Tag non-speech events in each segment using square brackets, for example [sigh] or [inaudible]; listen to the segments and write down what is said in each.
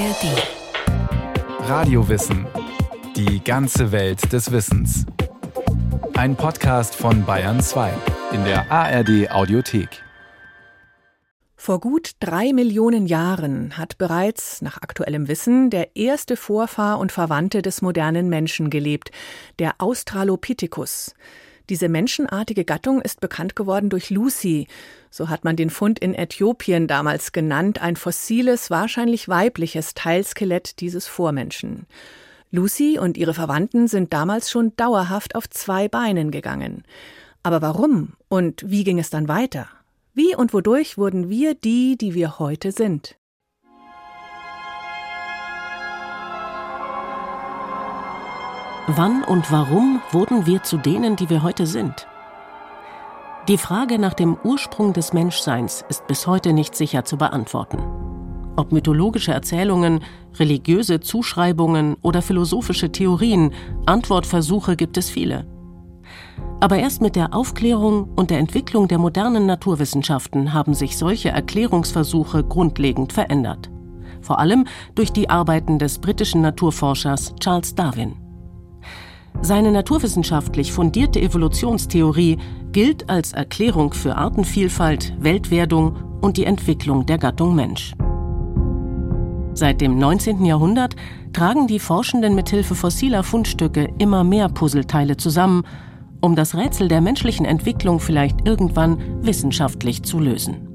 ARD. Radiowissen. Die ganze Welt des Wissens. Ein Podcast von Bayern 2 in der ARD Audiothek. Vor gut drei Millionen Jahren hat bereits, nach aktuellem Wissen, der erste Vorfahr und Verwandte des modernen Menschen gelebt, der Australopithecus. Diese menschenartige Gattung ist bekannt geworden durch Lucy. So hat man den Fund in Äthiopien damals genannt, ein fossiles, wahrscheinlich weibliches Teilskelett dieses Vormenschen. Lucy und ihre Verwandten sind damals schon dauerhaft auf zwei Beinen gegangen. Aber warum und wie ging es dann weiter? Wie und wodurch wurden wir die, die wir heute sind? Wann und warum wurden wir zu denen, die wir heute sind? Die Frage nach dem Ursprung des Menschseins ist bis heute nicht sicher zu beantworten. Ob mythologische Erzählungen, religiöse Zuschreibungen oder philosophische Theorien, Antwortversuche gibt es viele. Aber erst mit der Aufklärung und der Entwicklung der modernen Naturwissenschaften haben sich solche Erklärungsversuche grundlegend verändert. Vor allem durch die Arbeiten des britischen Naturforschers Charles Darwin. Seine naturwissenschaftlich fundierte Evolutionstheorie gilt als Erklärung für Artenvielfalt, Weltwerdung und die Entwicklung der Gattung Mensch. Seit dem 19. Jahrhundert tragen die Forschenden mithilfe fossiler Fundstücke immer mehr Puzzleteile zusammen, um das Rätsel der menschlichen Entwicklung vielleicht irgendwann wissenschaftlich zu lösen.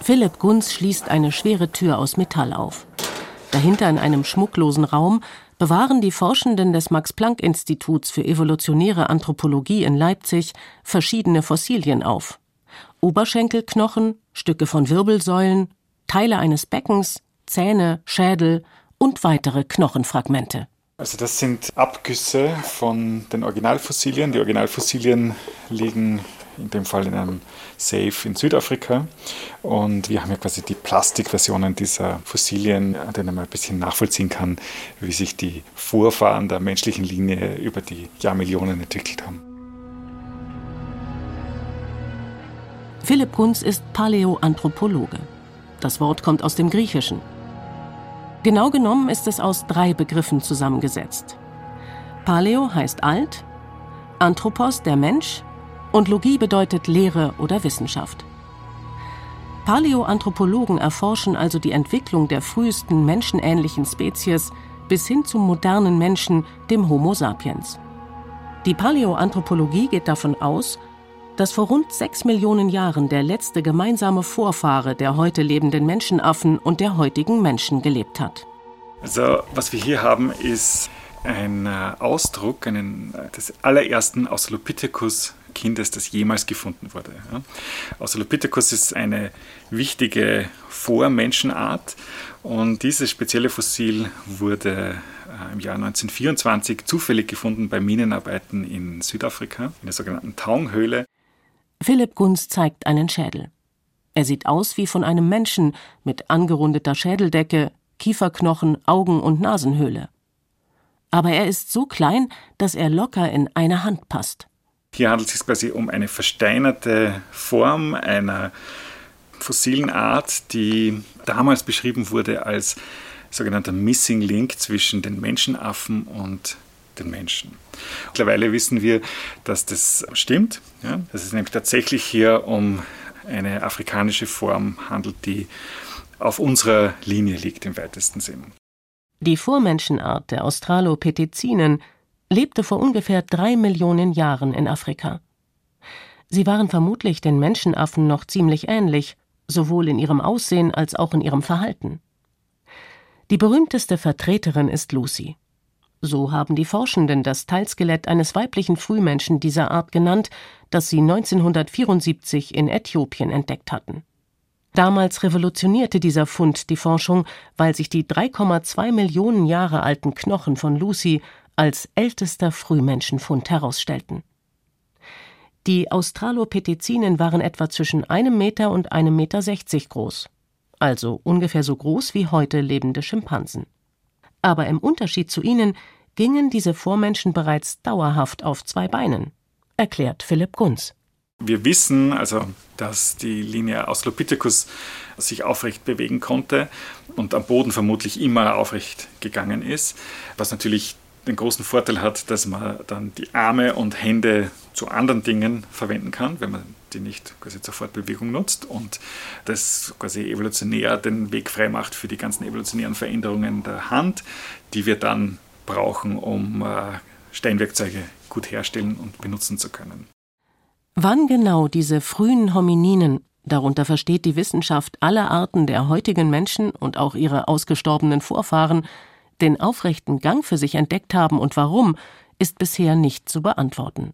Philipp Gunz schließt eine schwere Tür aus Metall auf. Dahinter in einem schmucklosen Raum bewahren die Forschenden des Max-Planck-Instituts für evolutionäre Anthropologie in Leipzig verschiedene Fossilien auf. Oberschenkelknochen, Stücke von Wirbelsäulen, Teile eines Beckens, Zähne, Schädel und weitere Knochenfragmente. Also das sind Abgüsse von den Originalfossilien. Die Originalfossilien liegen in dem Fall in einem Safe in Südafrika. Und wir haben ja quasi die Plastikversionen dieser Fossilien, an denen man ein bisschen nachvollziehen kann, wie sich die Vorfahren der menschlichen Linie über die Jahrmillionen entwickelt haben. Philipp Kunz ist Paläoanthropologe. Das Wort kommt aus dem Griechischen. Genau genommen ist es aus drei Begriffen zusammengesetzt. Paleo heißt alt, Anthropos der Mensch und Logie bedeutet Lehre oder Wissenschaft. Paläoanthropologen erforschen also die Entwicklung der frühesten menschenähnlichen Spezies bis hin zum modernen Menschen, dem Homo sapiens. Die Paläoanthropologie geht davon aus, dass vor rund sechs Millionen Jahren der letzte gemeinsame Vorfahre der heute lebenden Menschenaffen und der heutigen Menschen gelebt hat. Also, was wir hier haben, ist ein äh, Ausdruck einen, äh, des allerersten Australopithecus Kindes, das jemals gefunden wurde. Australopithecus ist eine wichtige Vormenschenart und dieses spezielle Fossil wurde äh, im Jahr 1924 zufällig gefunden bei Minenarbeiten in Südafrika, in der sogenannten Taung-Höhle. Philipp Gunz zeigt einen Schädel. Er sieht aus wie von einem Menschen mit angerundeter Schädeldecke, Kieferknochen, Augen und Nasenhöhle. Aber er ist so klein, dass er locker in eine Hand passt. Hier handelt es sich quasi um eine versteinerte Form einer fossilen Art, die damals beschrieben wurde als sogenannter Missing Link zwischen den Menschenaffen und den Menschen. Mittlerweile wissen wir, dass das stimmt. Ja? Dass es nämlich tatsächlich hier um eine afrikanische Form handelt, die auf unserer Linie liegt im weitesten Sinn. Die Vormenschenart der Australopithecinen lebte vor ungefähr drei Millionen Jahren in Afrika. Sie waren vermutlich den Menschenaffen noch ziemlich ähnlich, sowohl in ihrem Aussehen als auch in ihrem Verhalten. Die berühmteste Vertreterin ist Lucy. So haben die Forschenden das Teilskelett eines weiblichen Frühmenschen dieser Art genannt, das sie 1974 in Äthiopien entdeckt hatten. Damals revolutionierte dieser Fund die Forschung, weil sich die 3,2 Millionen Jahre alten Knochen von Lucy als ältester Frühmenschenfund herausstellten. Die Australopithecinen waren etwa zwischen einem Meter und einem Meter sechzig groß, also ungefähr so groß wie heute lebende Schimpansen. Aber im Unterschied zu ihnen gingen diese Vormenschen bereits dauerhaft auf zwei Beinen, erklärt Philipp Gunz. Wir wissen also, dass die Linie Australopithecus sich aufrecht bewegen konnte und am Boden vermutlich immer aufrecht gegangen ist, was natürlich den großen Vorteil hat, dass man dann die Arme und Hände zu anderen Dingen verwenden kann, wenn man die nicht quasi zur Fortbewegung nutzt und das quasi evolutionär den Weg frei macht für die ganzen evolutionären Veränderungen der Hand, die wir dann brauchen, um äh, Steinwerkzeuge gut herstellen und benutzen zu können. Wann genau diese frühen Homininen, darunter versteht die Wissenschaft alle Arten der heutigen Menschen und auch ihre ausgestorbenen Vorfahren, den aufrechten Gang für sich entdeckt haben und warum, ist bisher nicht zu beantworten.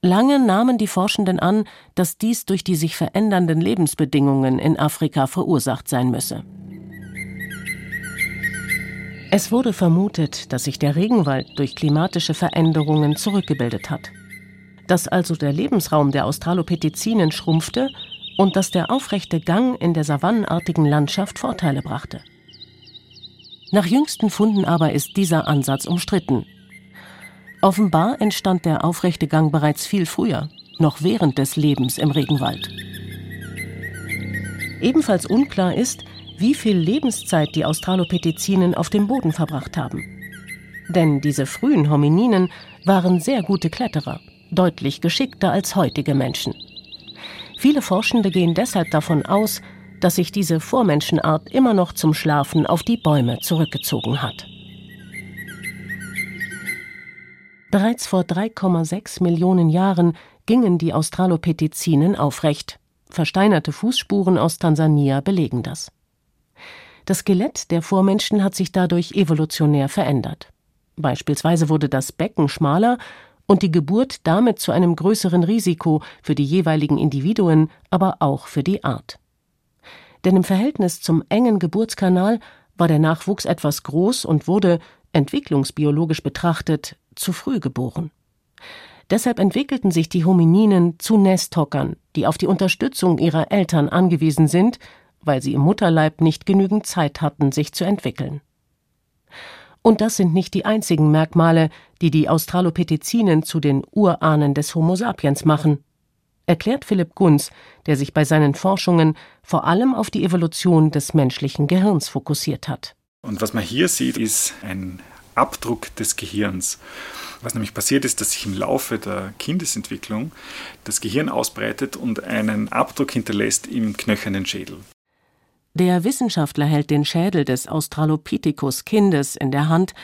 Lange nahmen die Forschenden an, dass dies durch die sich verändernden Lebensbedingungen in Afrika verursacht sein müsse. Es wurde vermutet, dass sich der Regenwald durch klimatische Veränderungen zurückgebildet hat. Dass also der Lebensraum der Australopithecinen schrumpfte und dass der aufrechte Gang in der savannenartigen Landschaft Vorteile brachte. Nach jüngsten Funden aber ist dieser Ansatz umstritten. Offenbar entstand der aufrechte Gang bereits viel früher, noch während des Lebens im Regenwald. Ebenfalls unklar ist, wie viel Lebenszeit die Australopithecinen auf dem Boden verbracht haben. Denn diese frühen Homininen waren sehr gute Kletterer, deutlich geschickter als heutige Menschen. Viele Forschende gehen deshalb davon aus, dass sich diese Vormenschenart immer noch zum Schlafen auf die Bäume zurückgezogen hat. Bereits vor 3,6 Millionen Jahren gingen die Australopithecinen aufrecht. Versteinerte Fußspuren aus Tansania belegen das. Das Skelett der Vormenschen hat sich dadurch evolutionär verändert. Beispielsweise wurde das Becken schmaler und die Geburt damit zu einem größeren Risiko für die jeweiligen Individuen, aber auch für die Art denn im Verhältnis zum engen Geburtskanal war der Nachwuchs etwas groß und wurde, entwicklungsbiologisch betrachtet, zu früh geboren. Deshalb entwickelten sich die Homininen zu Nesthockern, die auf die Unterstützung ihrer Eltern angewiesen sind, weil sie im Mutterleib nicht genügend Zeit hatten, sich zu entwickeln. Und das sind nicht die einzigen Merkmale, die die Australopithecinen zu den Urahnen des Homo sapiens machen erklärt Philipp Gunz, der sich bei seinen Forschungen vor allem auf die Evolution des menschlichen Gehirns fokussiert hat. Und was man hier sieht, ist ein Abdruck des Gehirns. Was nämlich passiert ist, dass sich im Laufe der Kindesentwicklung das Gehirn ausbreitet und einen Abdruck hinterlässt im knöchernen Schädel. Der Wissenschaftler hält den Schädel des Australopithecus-Kindes in der Hand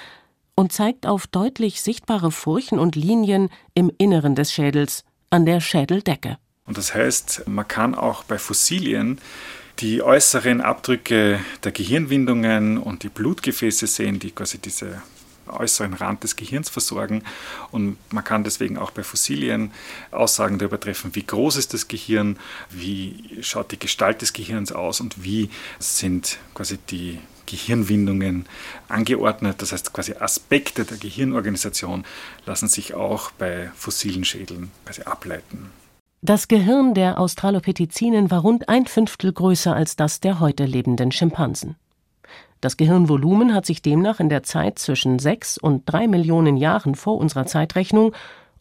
und zeigt auf deutlich sichtbare Furchen und Linien im Inneren des Schädels, an der Schädeldecke. Und das heißt, man kann auch bei Fossilien die äußeren Abdrücke der Gehirnwindungen und die Blutgefäße sehen, die quasi diese äußeren Rand des Gehirns versorgen. Und man kann deswegen auch bei Fossilien Aussagen darüber treffen, wie groß ist das Gehirn, wie schaut die Gestalt des Gehirns aus und wie sind quasi die Gehirnwindungen angeordnet. Das heißt, quasi Aspekte der Gehirnorganisation lassen sich auch bei fossilen Schädeln quasi ableiten. Das Gehirn der Australopithecinen war rund ein Fünftel größer als das der heute lebenden Schimpansen. Das Gehirnvolumen hat sich demnach in der Zeit zwischen sechs und drei Millionen Jahren vor unserer Zeitrechnung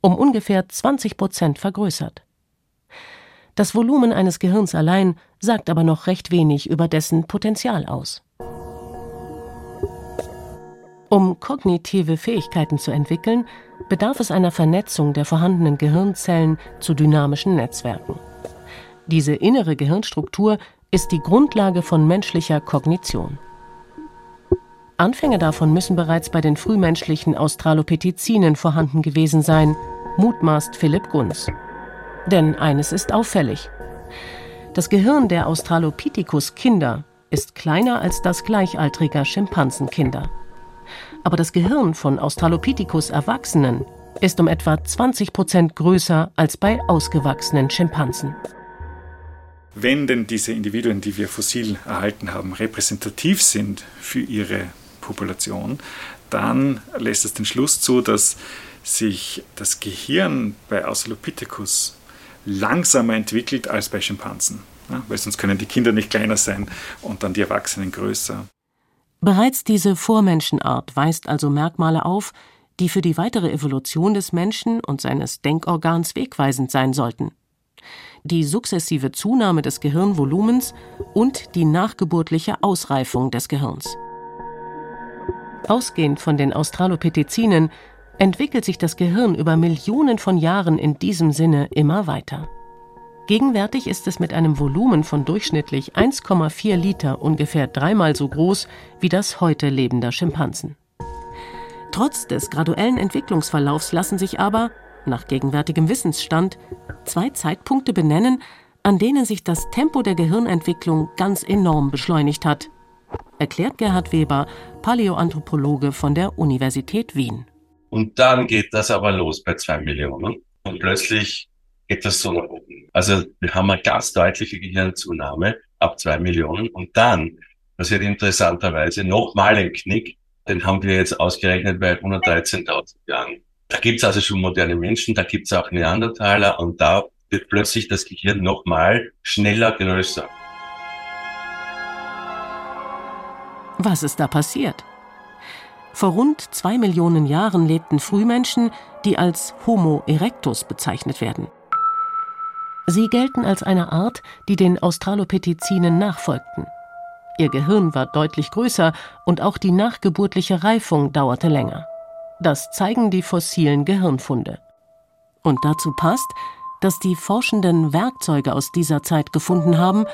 um ungefähr 20 Prozent vergrößert. Das Volumen eines Gehirns allein sagt aber noch recht wenig über dessen Potenzial aus. Um kognitive Fähigkeiten zu entwickeln, bedarf es einer Vernetzung der vorhandenen Gehirnzellen zu dynamischen Netzwerken. Diese innere Gehirnstruktur ist die Grundlage von menschlicher Kognition. Anfänge davon müssen bereits bei den frühmenschlichen Australopithecinen vorhanden gewesen sein, mutmaßt Philipp Gunz. Denn eines ist auffällig. Das Gehirn der Australopithecus-Kinder ist kleiner als das gleichaltriger Schimpansenkinder aber das Gehirn von Australopithecus Erwachsenen ist um etwa 20 Prozent größer als bei ausgewachsenen Schimpansen. Wenn denn diese Individuen, die wir fossil erhalten haben, repräsentativ sind für ihre Population, dann lässt es den Schluss zu, dass sich das Gehirn bei Australopithecus langsamer entwickelt als bei Schimpansen. Ja, weil sonst können die Kinder nicht kleiner sein und dann die Erwachsenen größer. Bereits diese Vormenschenart weist also Merkmale auf, die für die weitere Evolution des Menschen und seines Denkorgans wegweisend sein sollten. Die sukzessive Zunahme des Gehirnvolumens und die nachgeburtliche Ausreifung des Gehirns. Ausgehend von den Australopithecinen entwickelt sich das Gehirn über Millionen von Jahren in diesem Sinne immer weiter. Gegenwärtig ist es mit einem Volumen von durchschnittlich 1,4 Liter ungefähr dreimal so groß wie das heute lebender Schimpansen. Trotz des graduellen Entwicklungsverlaufs lassen sich aber, nach gegenwärtigem Wissensstand, zwei Zeitpunkte benennen, an denen sich das Tempo der Gehirnentwicklung ganz enorm beschleunigt hat, erklärt Gerhard Weber, Paläoanthropologe von der Universität Wien. Und dann geht das aber los bei zwei Millionen. Und plötzlich geht das so nach oben. Also wir haben eine ganz deutliche Gehirnzunahme ab zwei Millionen. Und dann passiert interessanterweise nochmal ein Knick. Den haben wir jetzt ausgerechnet bei 113.000 Jahren. Da gibt's also schon moderne Menschen, da gibt's auch Neandertaler und da wird plötzlich das Gehirn nochmal schneller größer. Was ist da passiert? Vor rund zwei Millionen Jahren lebten Frühmenschen, die als Homo erectus bezeichnet werden. Sie gelten als eine Art, die den Australopithecinen nachfolgten. Ihr Gehirn war deutlich größer und auch die nachgeburtliche Reifung dauerte länger. Das zeigen die fossilen Gehirnfunde. Und dazu passt, dass die Forschenden Werkzeuge aus dieser Zeit gefunden haben,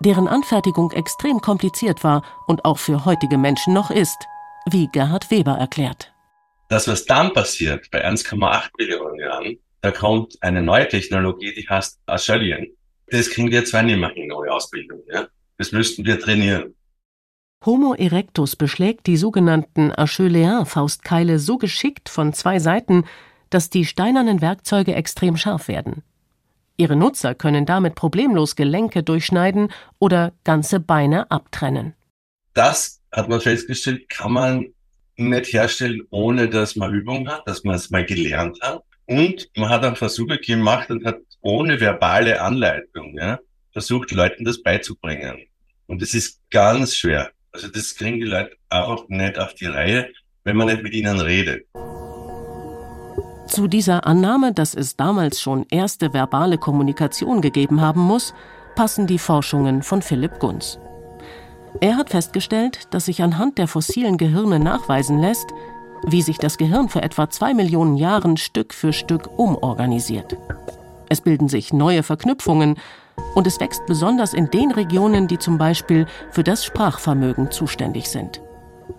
deren Anfertigung extrem kompliziert war und auch für heutige Menschen noch ist, wie Gerhard Weber erklärt. Das, was dann passiert bei 1,8 Millionen Jahren, da kommt eine neue Technologie, die heißt Australian. Das kriegen wir zwar nicht mehr in neue Ausbildung. Ja? Das müssten wir trainieren. Homo erectus beschlägt die sogenannten Acheulean-Faustkeile so geschickt von zwei Seiten, dass die steinernen Werkzeuge extrem scharf werden. Ihre Nutzer können damit problemlos Gelenke durchschneiden oder ganze Beine abtrennen. Das hat man festgestellt, kann man nicht herstellen, ohne dass man Übung hat, dass man es mal gelernt hat. Und man hat dann Versuche gemacht und hat ohne verbale Anleitung ja, versucht, Leuten das beizubringen. Und es ist ganz schwer. Also das kriegen die Leute einfach nicht auf die Reihe, wenn man nicht mit ihnen redet. Zu dieser Annahme, dass es damals schon erste verbale Kommunikation gegeben haben muss, passen die Forschungen von Philipp Gunz. Er hat festgestellt, dass sich anhand der fossilen Gehirne nachweisen lässt, wie sich das Gehirn vor etwa zwei Millionen Jahren Stück für Stück umorganisiert. Es bilden sich neue Verknüpfungen und es wächst besonders in den Regionen, die zum Beispiel für das Sprachvermögen zuständig sind.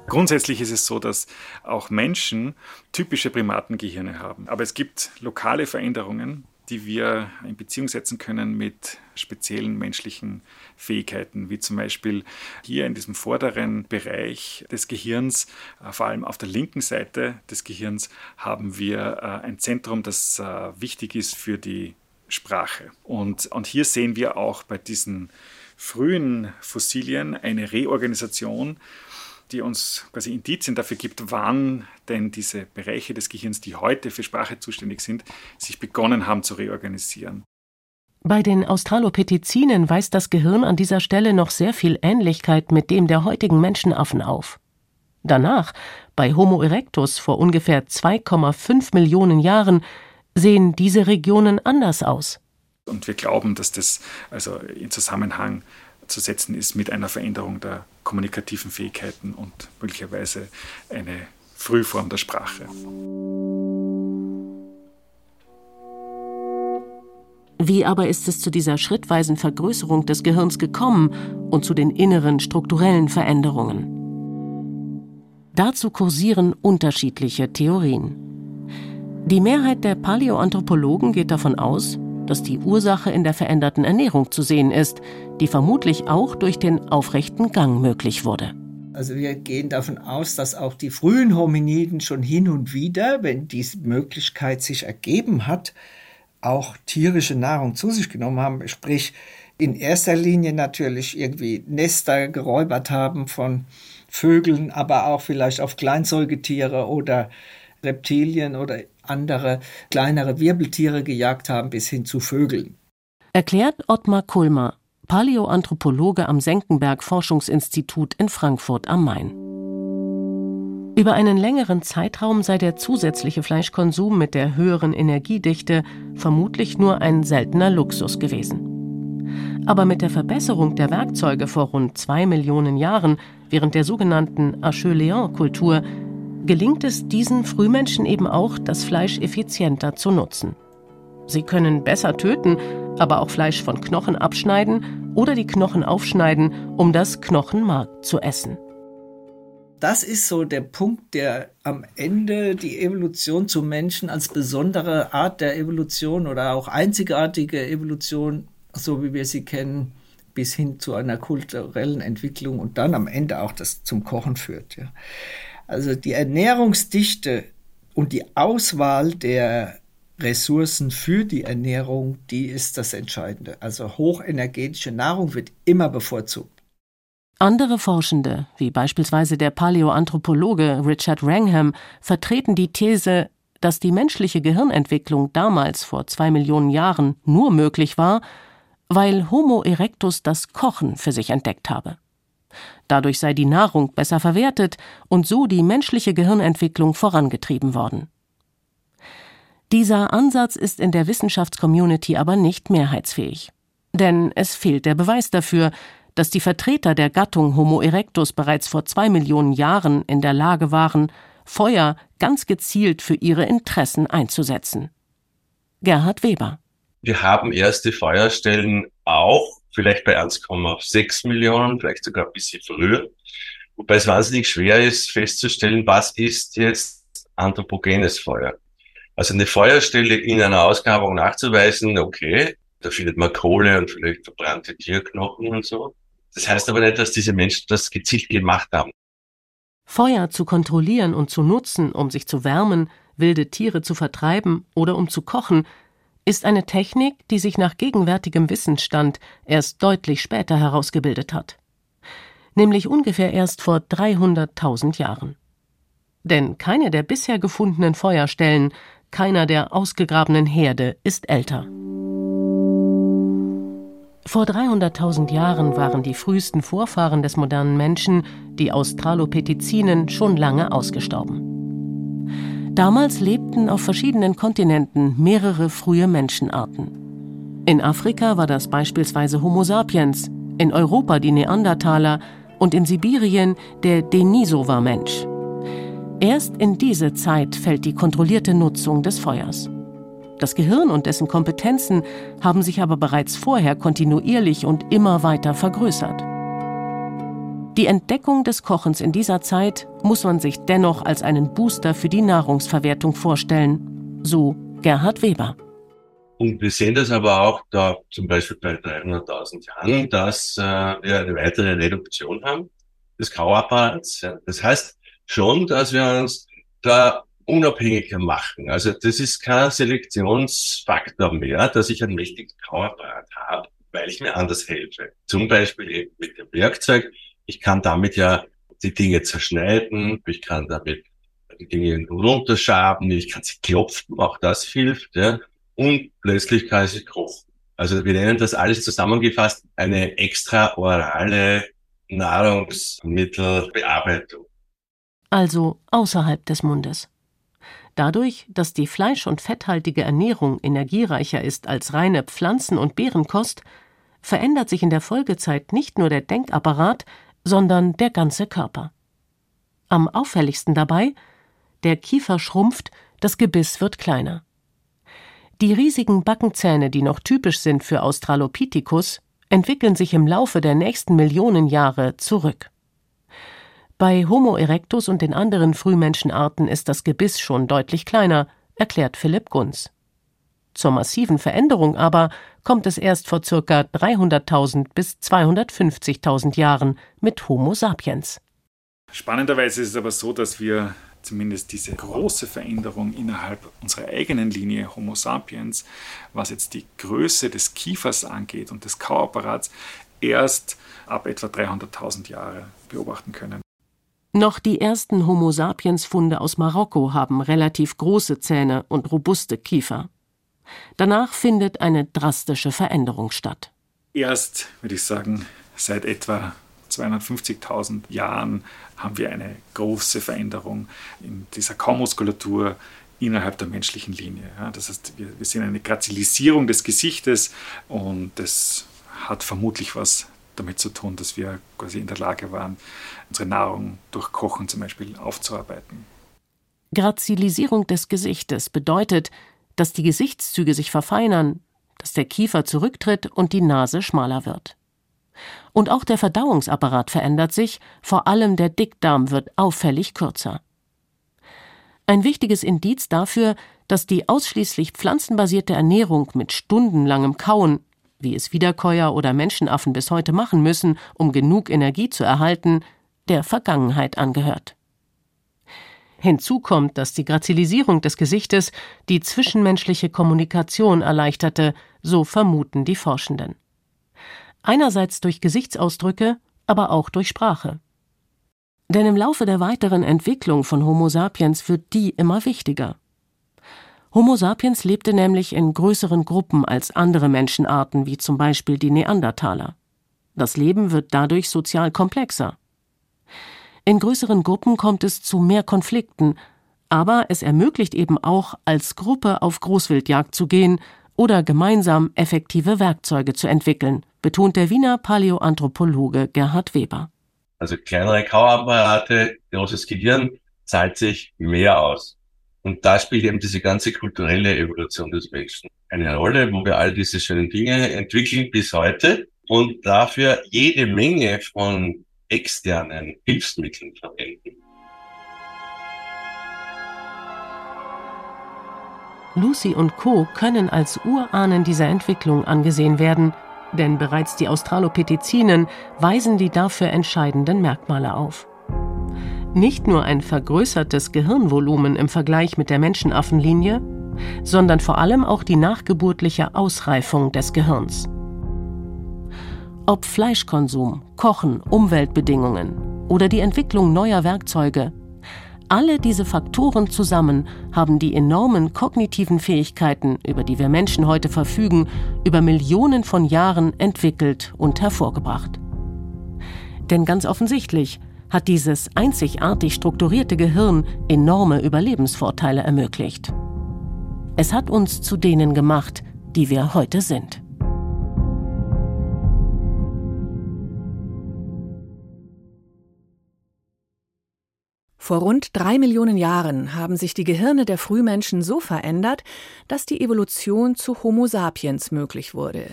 Grundsätzlich ist es so, dass auch Menschen typische Primatengehirne haben. Aber es gibt lokale Veränderungen, die wir in Beziehung setzen können mit speziellen menschlichen Fähigkeiten, wie zum Beispiel hier in diesem vorderen Bereich des Gehirns, äh, vor allem auf der linken Seite des Gehirns, haben wir äh, ein Zentrum, das äh, wichtig ist für die Sprache. Und, und hier sehen wir auch bei diesen frühen Fossilien eine Reorganisation die uns quasi Indizien dafür gibt, wann denn diese Bereiche des Gehirns, die heute für Sprache zuständig sind, sich begonnen haben zu reorganisieren. Bei den Australopithecinen weist das Gehirn an dieser Stelle noch sehr viel Ähnlichkeit mit dem der heutigen Menschenaffen auf. Danach, bei Homo erectus vor ungefähr 2,5 Millionen Jahren, sehen diese Regionen anders aus. Und wir glauben, dass das also in Zusammenhang zu setzen ist mit einer Veränderung der kommunikativen Fähigkeiten und möglicherweise eine Frühform der Sprache. Wie aber ist es zu dieser schrittweisen Vergrößerung des Gehirns gekommen und zu den inneren strukturellen Veränderungen? Dazu kursieren unterschiedliche Theorien. Die Mehrheit der Paläoanthropologen geht davon aus, dass die Ursache in der veränderten Ernährung zu sehen ist, die vermutlich auch durch den aufrechten Gang möglich wurde. Also wir gehen davon aus, dass auch die frühen Hominiden schon hin und wieder, wenn diese Möglichkeit sich ergeben hat, auch tierische Nahrung zu sich genommen haben, sprich in erster Linie natürlich irgendwie Nester geräubert haben von Vögeln, aber auch vielleicht auf Kleinsäugetiere oder Reptilien oder andere kleinere Wirbeltiere gejagt haben bis hin zu Vögeln. Erklärt Ottmar Kulmer, Paläoanthropologe am Senckenberg Forschungsinstitut in Frankfurt am Main. Über einen längeren Zeitraum sei der zusätzliche Fleischkonsum mit der höheren Energiedichte vermutlich nur ein seltener Luxus gewesen. Aber mit der Verbesserung der Werkzeuge vor rund zwei Millionen Jahren während der sogenannten Acheulean-Kultur gelingt es diesen Frühmenschen eben auch, das Fleisch effizienter zu nutzen. Sie können besser töten, aber auch Fleisch von Knochen abschneiden oder die Knochen aufschneiden, um das Knochenmark zu essen das ist so der Punkt, der am Ende die Evolution zum Menschen als besondere Art der Evolution oder auch einzigartige Evolution, so wie wir sie kennen, bis hin zu einer kulturellen Entwicklung und dann am Ende auch das zum Kochen führt. Ja. Also die Ernährungsdichte und die Auswahl der Ressourcen für die Ernährung, die ist das Entscheidende. Also hochenergetische Nahrung wird immer bevorzugt. Andere Forschende, wie beispielsweise der Paläoanthropologe Richard Wrangham, vertreten die These, dass die menschliche Gehirnentwicklung damals vor zwei Millionen Jahren nur möglich war, weil Homo erectus das Kochen für sich entdeckt habe. Dadurch sei die Nahrung besser verwertet und so die menschliche Gehirnentwicklung vorangetrieben worden. Dieser Ansatz ist in der Wissenschaftscommunity aber nicht mehrheitsfähig. Denn es fehlt der Beweis dafür, dass die Vertreter der Gattung Homo erectus bereits vor zwei Millionen Jahren in der Lage waren, Feuer ganz gezielt für ihre Interessen einzusetzen. Gerhard Weber. Wir haben erste Feuerstellen auch, vielleicht bei 1,6 Millionen, vielleicht sogar ein bisschen früher. Wobei es wahnsinnig schwer ist, festzustellen, was ist jetzt anthropogenes Feuer. Also eine Feuerstelle in einer Ausgrabung nachzuweisen, okay, da findet man Kohle und vielleicht verbrannte Tierknochen und so. Das heißt aber nicht, dass diese Menschen das gezielt gemacht haben. Feuer zu kontrollieren und zu nutzen, um sich zu wärmen, wilde Tiere zu vertreiben oder um zu kochen, ist eine Technik, die sich nach gegenwärtigem Wissensstand erst deutlich später herausgebildet hat. Nämlich ungefähr erst vor 300.000 Jahren. Denn keine der bisher gefundenen Feuerstellen, keiner der ausgegrabenen Herde ist älter. Vor 300.000 Jahren waren die frühesten Vorfahren des modernen Menschen, die Australopithecinen, schon lange ausgestorben. Damals lebten auf verschiedenen Kontinenten mehrere frühe Menschenarten. In Afrika war das beispielsweise Homo sapiens, in Europa die Neandertaler und in Sibirien der Denisova-Mensch. Erst in diese Zeit fällt die kontrollierte Nutzung des Feuers. Das Gehirn und dessen Kompetenzen haben sich aber bereits vorher kontinuierlich und immer weiter vergrößert. Die Entdeckung des Kochens in dieser Zeit muss man sich dennoch als einen Booster für die Nahrungsverwertung vorstellen, so Gerhard Weber. Und wir sehen das aber auch da zum Beispiel bei 300.000 Jahren, dass äh, wir eine weitere Reduktion haben des Kauapparats. Das heißt schon, dass wir uns da unabhängiger machen. Also das ist kein Selektionsfaktor mehr, dass ich ein mächtiges Kauapparat habe, weil ich mir anders helfe. Zum Beispiel eben mit dem Werkzeug. Ich kann damit ja die Dinge zerschneiden, ich kann damit die Dinge runterschaben, ich kann sie klopfen, auch das hilft. Ja. Und plötzlich kann ich sie kochen. Also wir nennen das alles zusammengefasst eine extraorale Nahrungsmittelbearbeitung. Also außerhalb des Mundes. Dadurch, dass die fleisch- und fetthaltige Ernährung energiereicher ist als reine Pflanzen- und Beerenkost, verändert sich in der Folgezeit nicht nur der Denkapparat, sondern der ganze Körper. Am auffälligsten dabei der Kiefer schrumpft, das Gebiss wird kleiner. Die riesigen Backenzähne, die noch typisch sind für Australopithecus, entwickeln sich im Laufe der nächsten Millionen Jahre zurück. Bei Homo erectus und den anderen Frühmenschenarten ist das Gebiss schon deutlich kleiner, erklärt Philipp Gunz. Zur massiven Veränderung aber kommt es erst vor ca. 300.000 bis 250.000 Jahren mit Homo sapiens. Spannenderweise ist es aber so, dass wir zumindest diese große Veränderung innerhalb unserer eigenen Linie Homo sapiens, was jetzt die Größe des Kiefers angeht und des Kauapparats, erst ab etwa 300.000 Jahre beobachten können. Noch die ersten Homo sapiens Funde aus Marokko haben relativ große Zähne und robuste Kiefer. Danach findet eine drastische Veränderung statt. Erst, würde ich sagen, seit etwa 250.000 Jahren haben wir eine große Veränderung in dieser Kaumuskulatur innerhalb der menschlichen Linie. das heißt, wir, wir sehen eine Grazilisierung des Gesichtes und das hat vermutlich was damit zu tun, dass wir quasi in der Lage waren, unsere Nahrung durch Kochen zum Beispiel aufzuarbeiten. Grazilisierung des Gesichtes bedeutet, dass die Gesichtszüge sich verfeinern, dass der Kiefer zurücktritt und die Nase schmaler wird. Und auch der Verdauungsapparat verändert sich, vor allem der Dickdarm wird auffällig kürzer. Ein wichtiges Indiz dafür, dass die ausschließlich pflanzenbasierte Ernährung mit stundenlangem Kauen, wie es Wiederkäuer oder Menschenaffen bis heute machen müssen, um genug Energie zu erhalten, der Vergangenheit angehört. Hinzu kommt, dass die Grazilisierung des Gesichtes die zwischenmenschliche Kommunikation erleichterte, so vermuten die Forschenden. Einerseits durch Gesichtsausdrücke, aber auch durch Sprache. Denn im Laufe der weiteren Entwicklung von Homo sapiens wird die immer wichtiger. Homo sapiens lebte nämlich in größeren Gruppen als andere Menschenarten, wie zum Beispiel die Neandertaler. Das Leben wird dadurch sozial komplexer. In größeren Gruppen kommt es zu mehr Konflikten, aber es ermöglicht eben auch, als Gruppe auf Großwildjagd zu gehen oder gemeinsam effektive Werkzeuge zu entwickeln, betont der Wiener Paläoanthropologe Gerhard Weber. Also kleinere Kauapparate, großes Gehirn zahlt sich mehr aus. Und da spielt eben diese ganze kulturelle Evolution des Menschen eine Rolle, wo wir all diese schönen Dinge entwickeln bis heute und dafür jede Menge von externen Hilfsmitteln verwenden. Lucy und Co. können als Urahnen dieser Entwicklung angesehen werden, denn bereits die Australopithecinen weisen die dafür entscheidenden Merkmale auf. Nicht nur ein vergrößertes Gehirnvolumen im Vergleich mit der Menschenaffenlinie, sondern vor allem auch die nachgeburtliche Ausreifung des Gehirns. Ob Fleischkonsum, Kochen, Umweltbedingungen oder die Entwicklung neuer Werkzeuge, alle diese Faktoren zusammen haben die enormen kognitiven Fähigkeiten, über die wir Menschen heute verfügen, über Millionen von Jahren entwickelt und hervorgebracht. Denn ganz offensichtlich hat dieses einzigartig strukturierte Gehirn enorme Überlebensvorteile ermöglicht. Es hat uns zu denen gemacht, die wir heute sind. Vor rund drei Millionen Jahren haben sich die Gehirne der Frühmenschen so verändert, dass die Evolution zu Homo sapiens möglich wurde.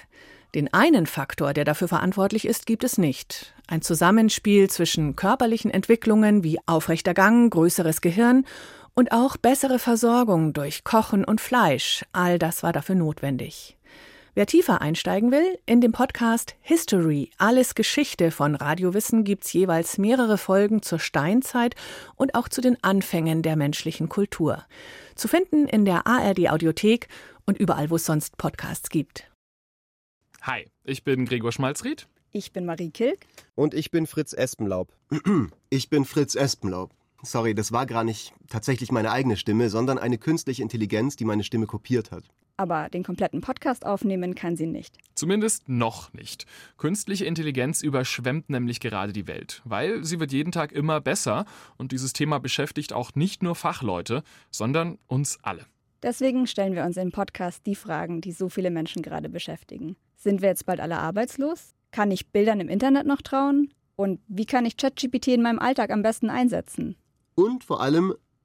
Den einen Faktor, der dafür verantwortlich ist, gibt es nicht. Ein Zusammenspiel zwischen körperlichen Entwicklungen wie aufrechter Gang, größeres Gehirn und auch bessere Versorgung durch Kochen und Fleisch, all das war dafür notwendig. Wer tiefer einsteigen will, in dem Podcast History, alles Geschichte von Radiowissen gibt's jeweils mehrere Folgen zur Steinzeit und auch zu den Anfängen der menschlichen Kultur. Zu finden in der ARD Audiothek und überall, wo es sonst Podcasts gibt. Hi, ich bin Gregor Schmalzried. Ich bin Marie Kilk. Und ich bin Fritz Espenlaub. [clears throat] Ich bin Fritz Espenlaub. Sorry, das war gar nicht tatsächlich meine eigene Stimme, sondern eine künstliche Intelligenz, die meine Stimme kopiert hat. Aber den kompletten Podcast aufnehmen kann sie nicht. Zumindest noch nicht. Künstliche Intelligenz überschwemmt nämlich gerade die Welt, weil sie wird jeden Tag immer besser und dieses Thema beschäftigt auch nicht nur Fachleute, sondern uns alle. Deswegen stellen wir uns im Podcast die Fragen, die so viele Menschen gerade beschäftigen. Sind wir jetzt bald alle arbeitslos? Kann ich Bildern im Internet noch trauen? Und wie kann ich ChatGPT in meinem Alltag am besten einsetzen? Und vor allem,